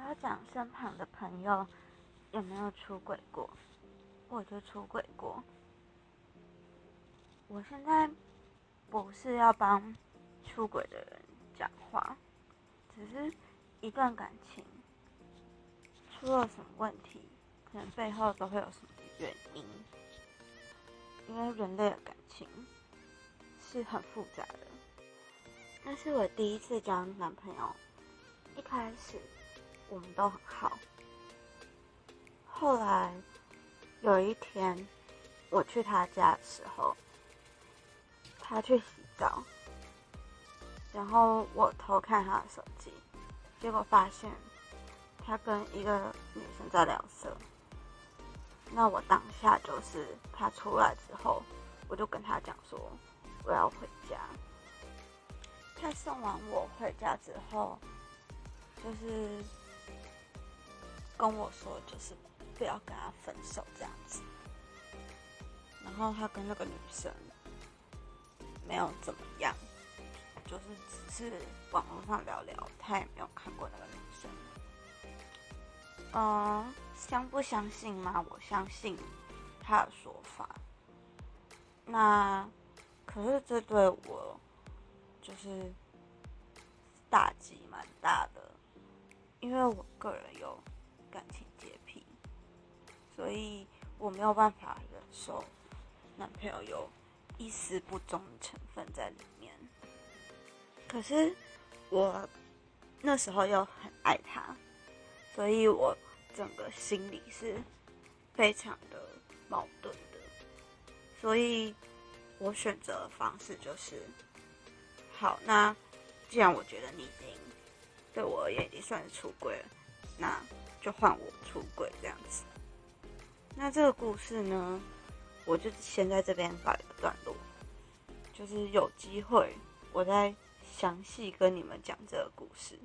要讲身旁的朋友有没有出轨过，我就出轨过。我现在不是要帮出轨的人讲话，只是一段感情出了什么问题，可能背后都会有什么原因。因为人类的感情是很复杂的。那是我第一次交男朋友，一开始我们都很好，后来有一天我去他家的时候，他去洗澡，然后我偷看他的手机，结果发现他跟一个女生在聊色。那我当下就是他出来之后，我就跟他讲说我要回家。他送完我回家之后，就是跟我说，就是不要跟他分手这样子。然后他跟那个女生没有怎么样，就是只是网络上聊聊，他也没有看过那个女生。嗯，相不相信吗？我相信他的说法。那可是这对我就是打击蛮大的，因为我个人有感情洁癖，所以我没有办法忍受男朋友有一丝不忠的成分在里面。可是我那时候又很爱他。所以我整个心里是非常的矛盾的，所以我选择的方式就是，好，那既然我觉得你已经对我而言已经算是出轨了，就换我出轨这样子。那这个故事呢，我就先在这边告一个段落，就是有机会我再详细跟你们讲这个故事。